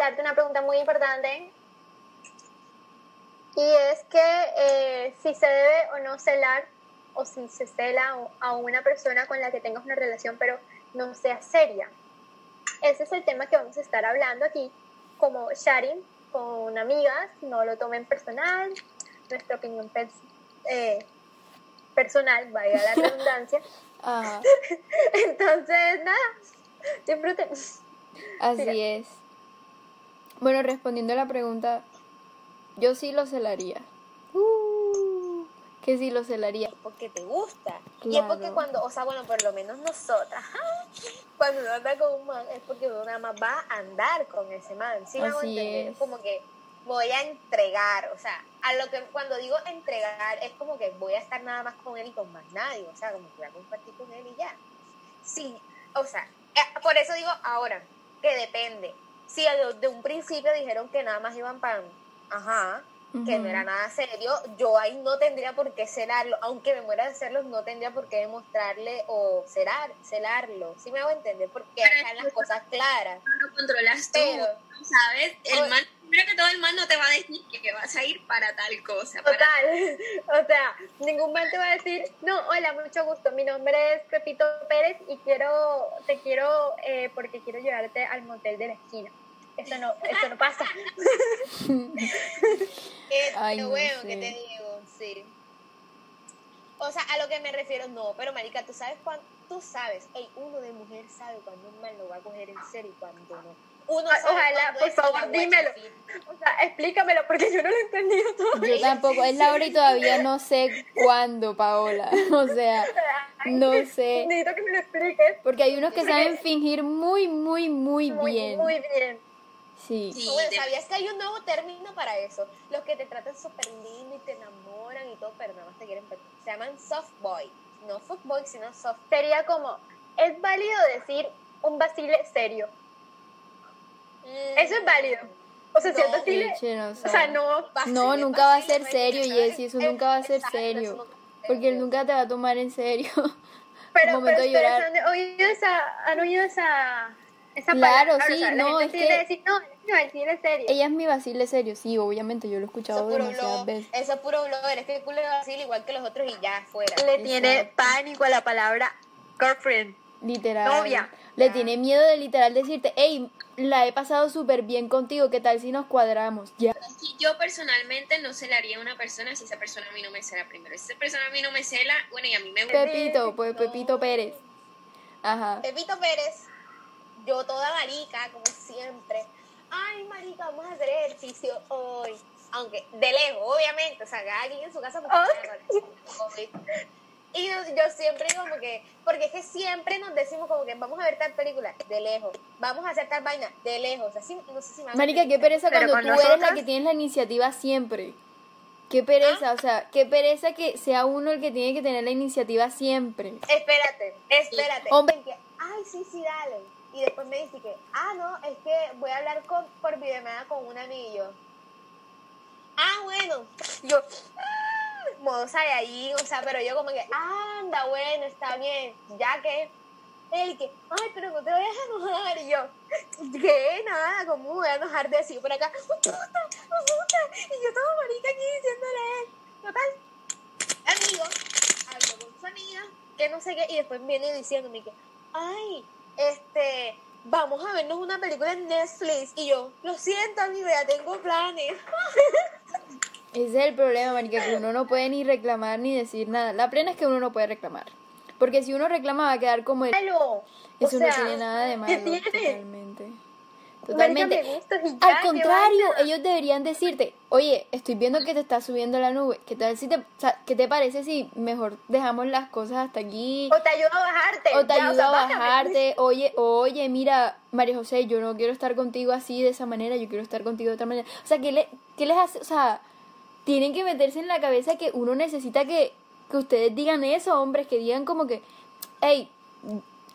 hablar de una pregunta muy importante. Y es que eh, si se debe o no celar, o si se cela a una persona con la que tengas una relación, pero no sea seria. Ese es el tema que vamos a estar hablando aquí, como sharing con amigas, no lo tomen personal, nuestra opinión eh, personal, vaya la redundancia. Entonces, nada, disfruten. Así es. Bueno, respondiendo a la pregunta, yo sí lo celaría. Uh, que sí lo celaría. Porque te gusta. Y es porque cuando, o sea, bueno, por lo menos nosotras, cuando uno anda con un man, es porque uno nada más va a andar con ese man. ¿Sí Así es. Como que voy a entregar, o sea, a lo que cuando digo entregar es como que voy a estar nada más con él y con más nadie, o sea, como que voy a compartir con él y ya. Sí, o sea, eh, por eso digo ahora, que depende. Si de un principio dijeron que nada más iban para, ajá, que no era nada serio, yo ahí no tendría por qué celarlo, aunque me muera de hacerlo, no tendría por qué demostrarle o celar, celarlo, ¿sí me hago entender? Porque están las cosas claras. No lo controlas tú, ¿sabes? El man, primero que todo el man no te va a decir que vas a ir para tal cosa. Total, o sea, ningún man te va a decir, no, hola, mucho gusto, mi nombre es Pepito Pérez y quiero, te quiero, eh, porque quiero llevarte al motel de la esquina. Eso no, eso no pasa. Qué, bueno que te digo, sí. O sea, a lo que me refiero, no, pero marica, tú sabes cuándo, tú sabes, hey, uno de mujer sabe cuando un mal lo va a coger en serio y cuando no. Uno sabe Ojalá, por favor, dímelo. O sea, explícamelo, porque yo no lo he entendido todavía. Yo tampoco, es la hora y todavía no sé cuándo, Paola. O sea, no sé. Necesito que me lo expliques. Porque hay unos que saben fingir muy, muy, muy, muy bien. Muy bien. Sí. ¿sabías que hay un nuevo término para eso? Los que te tratan súper lindo y te enamoran y todo, pero nada más te quieren Se llaman soft boy. No boy, sino soft. Sería como, es válido decir un vacile serio. Mm. Eso es válido. O sea, si es vacile, o sea, no. no, nunca va a ser serio, Jessy, eso nunca va a ser serio. Porque él nunca te va a tomar en serio. Pero, pero ¿han oído esa, han oído esa claro, sí, no, es que... Decir, no, es mi serio. Ella es mi vacile serio, sí, obviamente, yo lo he escuchado demasiadas veces. Eso es puro blogger, es que el culo de vacile igual que los otros y ya, fuera. Le tiene pánico a la palabra girlfriend. Literal. Novia. Le tiene miedo de literal decirte, hey, la he pasado súper bien contigo, ¿qué tal si nos cuadramos? Ya. Yo personalmente no celaría a una persona si esa persona a mí no me cela primero. Si esa persona a mí no me cela, bueno, y a mí me gusta. Pepito, pues Pepito Pérez. Ajá. Pepito Pérez yo toda marica, como siempre. Ay, marica, vamos a hacer ejercicio hoy. Aunque de lejos, obviamente. O sea, cada quien en su casa. Y yo, siempre digo como que, porque es que siempre nos decimos como que vamos a ver tal película de lejos, vamos a hacer tal vaina de lejos, así, no sé si me Marica, qué pereza cuando tú eres la que tienes la iniciativa siempre. Qué pereza, ¿Ah? o sea, qué pereza que sea uno el que tiene que tener la iniciativa siempre. Espérate, espérate. Hombre. Ay, sí, sí, dale y después me dice que, ah, no, es que voy a hablar con, por videollamada con un amigo. Ah, bueno, yo, ah, modo ahí, o sea, pero yo como que, anda, bueno, está bien, ya que, él que, ay, pero no te vayas a enojar, y yo, ¿qué? Nada, ¿cómo voy a enojar de así por acá? puta, puta, y yo toda marica aquí diciéndole, total, amigo, hablo con su amiga, que no sé qué, y después viene diciéndome que, ay, este, vamos a vernos una película en Netflix. Y yo, lo siento, amigo, ya tengo planes. Ese es el problema, marica, que uno no puede ni reclamar ni decir nada. La plena es que uno no puede reclamar. Porque si uno reclama va a quedar como el... Eso no tiene nada de malo, totalmente. Totalmente. Al contrario, ellos deberían decirte, oye, estoy viendo que te está subiendo la nube. ¿Qué tal si te, ¿qué te parece si mejor dejamos las cosas hasta aquí? O te ayudo a bajarte. O te ayudo a bajarte. Oye, oye, mira, María José, yo no quiero estar contigo así de esa manera, yo quiero estar contigo de otra manera. O sea, ¿qué, le, qué les hace? O sea, tienen que meterse en la cabeza que uno necesita que, que ustedes digan eso, hombres, que digan como que, hey,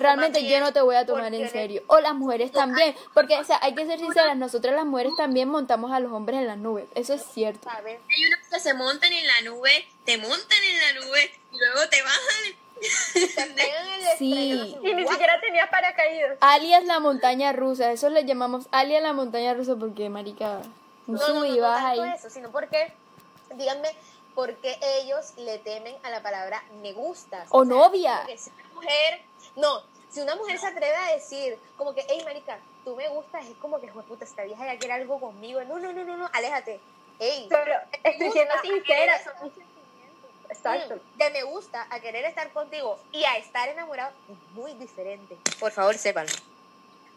realmente yo no te voy a tomar en serio. O las mujeres también, porque o sea, hay que ser sinceras, nosotras las mujeres también montamos a los hombres en las nubes, eso es cierto. Hay unos que se montan en la nube, te montan en la nube y luego te bajan Sí. Y ni siquiera tenía paracaídas. Alias la montaña rusa, eso le llamamos alias la montaña rusa porque, marica, un No, no, no, y no baja tanto ahí. eso, sino porque, díganme, por qué ellos le temen a la palabra me gustas. O sea, novia. si una mujer, no, si una mujer se atreve a decir, como que, hey, marica, tú me gustas, es como que, "Jue puta, esta vieja ya quiere algo conmigo. No, no, no, no, no, aléjate. Ey, Pero estoy siendo sincera, querer- son. Exacto. Mm, de me gusta a querer estar contigo y a estar enamorado es muy diferente. Por favor, sépanlo.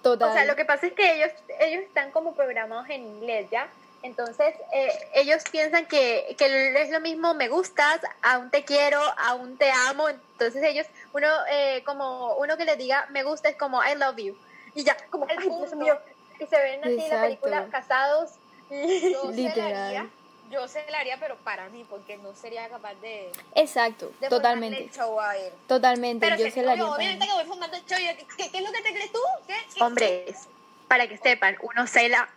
Total. O sea, lo que pasa es que ellos, ellos están como programados en inglés, ¿ya? Entonces, eh, ellos piensan que, que es lo mismo me gustas, aún te quiero, aún te amo. Entonces ellos, uno eh, como uno que les diga me gusta es como I love you. Y ya, como, El ay, Dios punto. mío. Y se ven así en la Exacto. película casados. Y, Yo se la Literal. haría, yo se la haría, pero para mí, porque no sería capaz de, Exacto, de totalmente. el show a él. Totalmente, Pero yo si se la haría para obviamente que voy formando el show. y ¿Qué, qué es lo que te crees tú? ¿Qué? ¿Qué? hombres, para que sepan, uno cela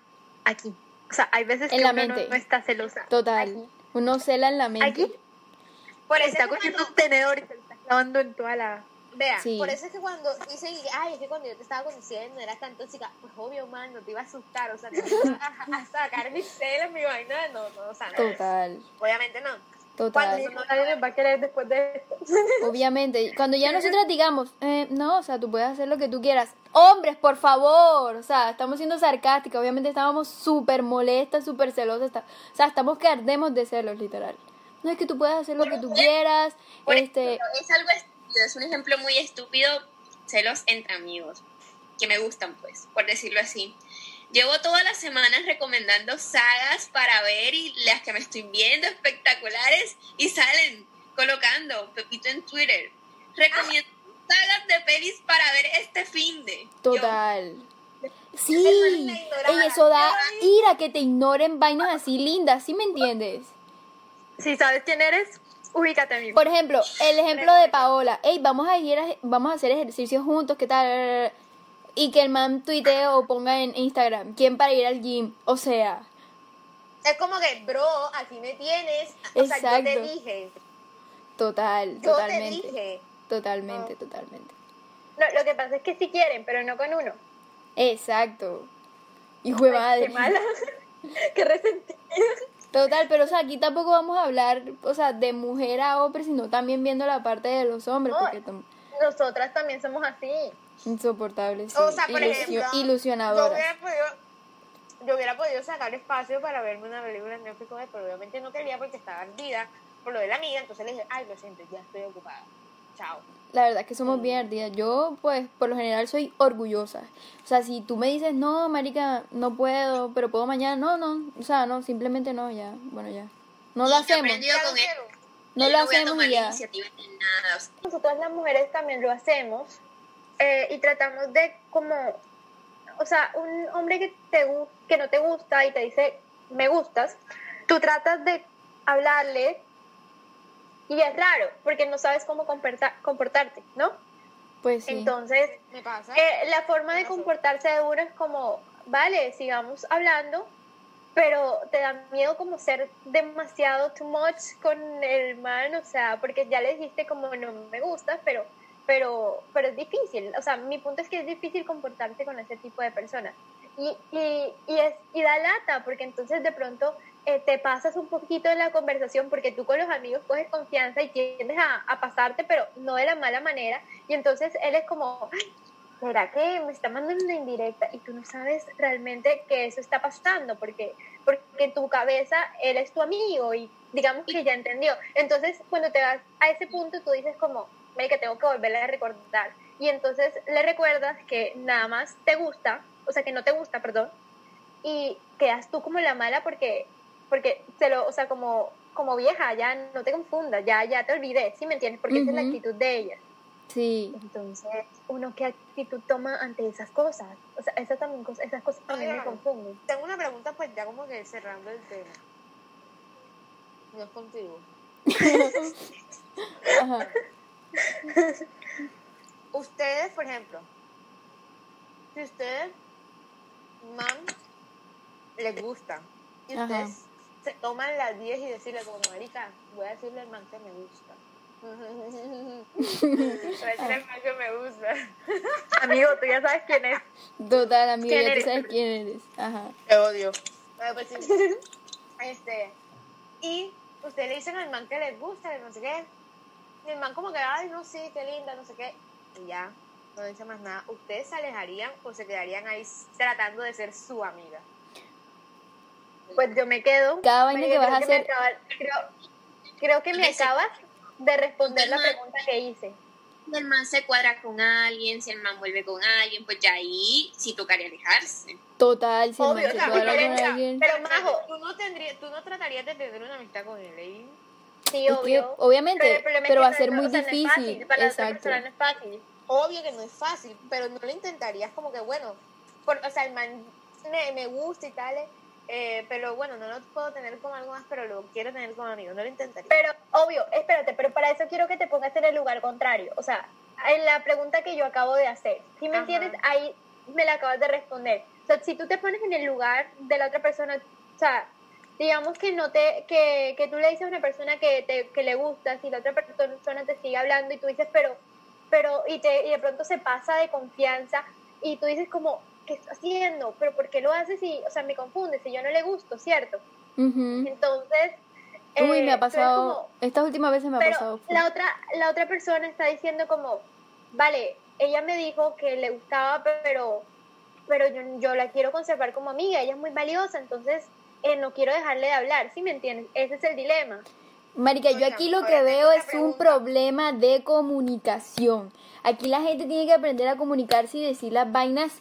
aquí. O sea, hay veces En que la uno mente. no, no está celosa. Total. Aquí. Uno cela en la mente. Aquí Por eso está cogiendo un tenedor y se clavando en toda la... Vea, Sí. por eso es que cuando dicen, ay, es que cuando yo te estaba conociendo eras tan tóxica, pues obvio, man, no te iba a asustar, o sea, te iba a, a sacar mis celos, mi vaina, no, no, o sea, no. Total, Obviamente no. total. Cuando- Nadie nos va a querer después de esto. Obviamente, cuando ya nosotras digamos, eh, no, o sea, tú puedes hacer lo que tú quieras. Hombres, por favor, o sea, estamos siendo sarcásticas, obviamente estábamos súper molestas, súper celosas, está- o sea, estamos que ardemos de celos, literal. No es que tú puedes hacer lo que tú quieras, Por este, ejemplo, es algo es un ejemplo muy estúpido, celos entre amigos, que me gustan, pues, por decirlo así. Llevo todas las semanas recomendando sagas para ver y las que me estoy viendo espectaculares y salen colocando Pepito en Twitter. Recomiendo sagas de pelis para ver este fin de. total. Sí, la ignoraba. ey, eso da ira que te ignoren vainas así lindas, ¿sí me entiendes? Si sabes quién eres, ubícate, amigo. Por ejemplo, el ejemplo de Paola. Ey, vamos a ir a- vamos a hacer ejercicios juntos, ¿qué tal? Y que el man tuitee o ponga en Instagram, ¿quién para ir al gym? O sea, Es como que, bro, aquí me tienes. O sea, yo te Exacto. dije. total, Yo totalmente. te dije. Totalmente, totalmente. No, lo que pasa es que sí quieren, pero no con uno. Exacto. Hijo de madre. Qué mala. qué resentida. Total, pero o sea, aquí tampoco vamos a hablar, o sea, de mujer a hombre, sino también viendo la parte de los hombres, No. porque tam- Nosotras también somos así. insoportables, sí, O sea, por ilusio- ejemplo, Yo hubiera podido. Yo hubiera podido sacar espacio para verme una película en Netflix, pero obviamente no quería porque estaba ardida por lo de la amiga, entonces le dije, ay, lo siento, ya estoy ocupada. Chao. La verdad es que somos bien ardidas. Yo, pues, por lo general soy orgullosa. O sea, si tú me dices, no, marica, no puedo, pero puedo mañana, no, no. O sea, no, simplemente no, ya. Bueno, ya. No lo hacemos. con él. No lo hacemos ya. nada. Nosotras las mujeres también lo hacemos eh, y tratamos de como, o sea, un hombre que, te, gu- que no te gusta y te dice me gustas, tú tratas de hablarle y es raro porque no sabes cómo comporta- comportarte, ¿no? Pues sí. Entonces, Me pasa. eh, la forma de Pasó. comportarse de uno es como, vale, sigamos hablando, pero te da miedo como ser demasiado too much con el man, o sea, porque ya le dijiste como no me gusta, pero, pero, pero es difícil, o sea, mi punto es que es difícil comportarse con ese tipo de personas. Y, y, y, es, y da lata, porque entonces de pronto eh, te pasas un poquito en la conversación, porque tú con los amigos coges confianza y tiendes a, a pasarte, pero no de la mala manera, y entonces él es como, "Ay, ¿será que me está mandando una indirecta? Y tú no sabes realmente que eso está pasando, porque, porque en tu cabeza él es tu amigo y digamos que ya entendió. Entonces, cuando te vas a ese punto, tú dices como, que tengo que volverle a recordar. Y entonces le recuerdas que nada más te gusta, o sea, que no te gusta, perdón, y quedas tú como la mala porque, porque se lo, o sea, como, como vieja, ya no te confundas, ya, ya te olvidé, ¿sí me entiendes? Porque esa es la actitud de ella. Sí. Entonces, uno qué actitud toma ante esas cosas. O sea, esas, también, esas cosas también me confunden. Tengo una pregunta, pues ya como que cerrando el tema. No es contigo. Ajá. Ustedes, por ejemplo, si ustedes, man, les gusta, y Ajá. ustedes se toman las 10 y decirle como, marica, voy a decirle al man que me gusta. el man que me gusta. Amigo, tú ya sabes quién es. Total, amigo, ¿Quién ya tú sabes quién eres. Ajá. Te odio. Bueno, pues sí. Este, y ustedes le dicen al man que les gusta, que no sé qué. Y el man como que, ay, no, sí, qué linda, no sé qué. Y ya, no dice más nada. ¿Ustedes se alejarían o se quedarían ahí tratando de ser su amiga? Pues yo me quedo. Cada vaina que vas creo a acaba- creo, creo que me acabas de responder la pregunta que hice. Si el man se cuadra con alguien, si el man vuelve con alguien, pues ya ahí sí tocaría alejarse. Total, si el man Obvio, se o sea, cuadra porque con mira, alguien. Pero, Majo, tú no, tendrías, tú no tratarías de tener una amistad con él, ¿eh? sí, Es que, obvio. obviamente, el pero que va a ser muy difícil. fácil, Para la otra no es fácil. Obvio que no es fácil, pero no lo intentarías como que, bueno, por- o sea, el man me, me gusta y tal, eh, pero bueno, no lo puedo tener como algo más, pero lo quiero tener como amigo, no lo intentaría. Pero, obvio, espérate, pero para eso quiero que te pongas en el lugar contrario. O sea, en la pregunta que yo acabo de hacer, si me Ajá. entiendes? Ahí me la acabas de responder. O sea, si tú te pones en el lugar de la otra persona, o sea, digamos que no te, que, que tú le dices a una persona que, te, que le gusta, si la otra persona te sigue hablando y tú dices, pero, pero, y, te, y de pronto se pasa de confianza y tú dices como, ¿qué está haciendo? ¿Pero por qué lo haces? Y, o sea, me confunde, si yo no le gusto, ¿cierto? Ujú. Entonces... Uy, eh, me ha eres pasado. como, Estas últimas veces me ha pero pasado. la otra, la otra persona está diciendo como, vale, ella me dijo que le gustaba, pero, pero yo, yo la quiero conservar como amiga, ella es muy valiosa, entonces eh, no quiero dejarle de hablar, ¿sí me entiendes? Ese es el dilema. Marica, yo aquí lo que veo es un problema de comunicación. Aquí la gente tiene que aprender a comunicarse y decir las vainas,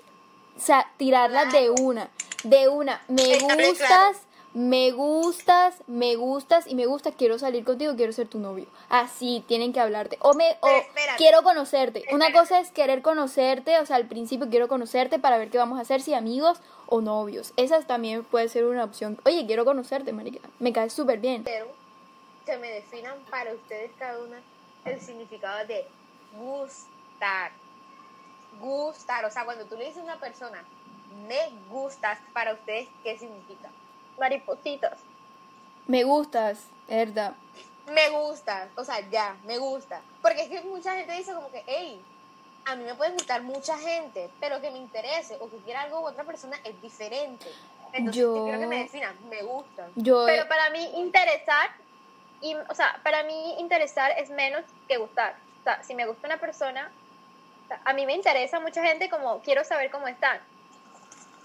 o sea, tirarlas de una, de una. Me gustas, me gustas, me gustas y me gustas, quiero salir contigo, quiero ser tu novio. Así tienen que hablarte. O me o Pero quiero conocerte. Una cosa es querer conocerte, o sea, al principio quiero conocerte para ver qué vamos a hacer, si amigos o novios. Esa también puede ser una opción. Oye, quiero conocerte, marica. Me caes súper bien. Quiero que me definan para ustedes cada una el significado de gustar. Gustar, o sea, cuando tú le dices a una persona, me gustas, para ustedes, ¿qué significa? Maripositas. Me gustas, verdad. Me gusta, o sea, ya, me gusta. Porque es que mucha gente dice como que, hey, a mí me puede gustar mucha gente, pero que me interese o que quiera algo con otra persona es diferente. Entonces, Yo- yo quiero que me definan, me gusta. Yo Pero para mí interesar, y, o sea, para mí interesar es menos que gustar. O sea, si me gusta una persona, o sea, a mí me interesa mucha gente como quiero saber cómo están.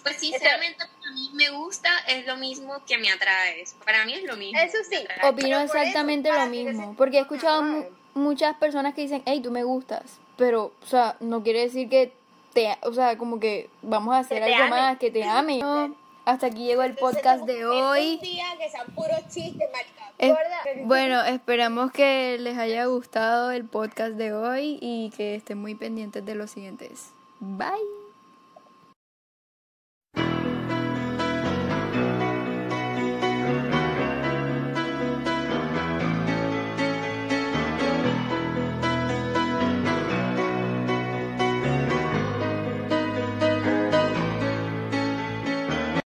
Pues sinceramente para mí me gusta es lo mismo que me atraes. Para mí es lo mismo. Eso sí, opino eso, exactamente para lo mismo. Porque he escuchado mu- muchas personas que dicen, hey, tú me gustas. Pero, o sea, no quiere decir que te, o sea, como que vamos a hacer algo ame. más, que te ame. No, hasta aquí llegó el podcast de hoy. Un día que sean puros chistes, marica. Es- Gorda. bueno, esperamos que les haya gustado el podcast de hoy y que estén muy pendientes de los siguientes. Bye.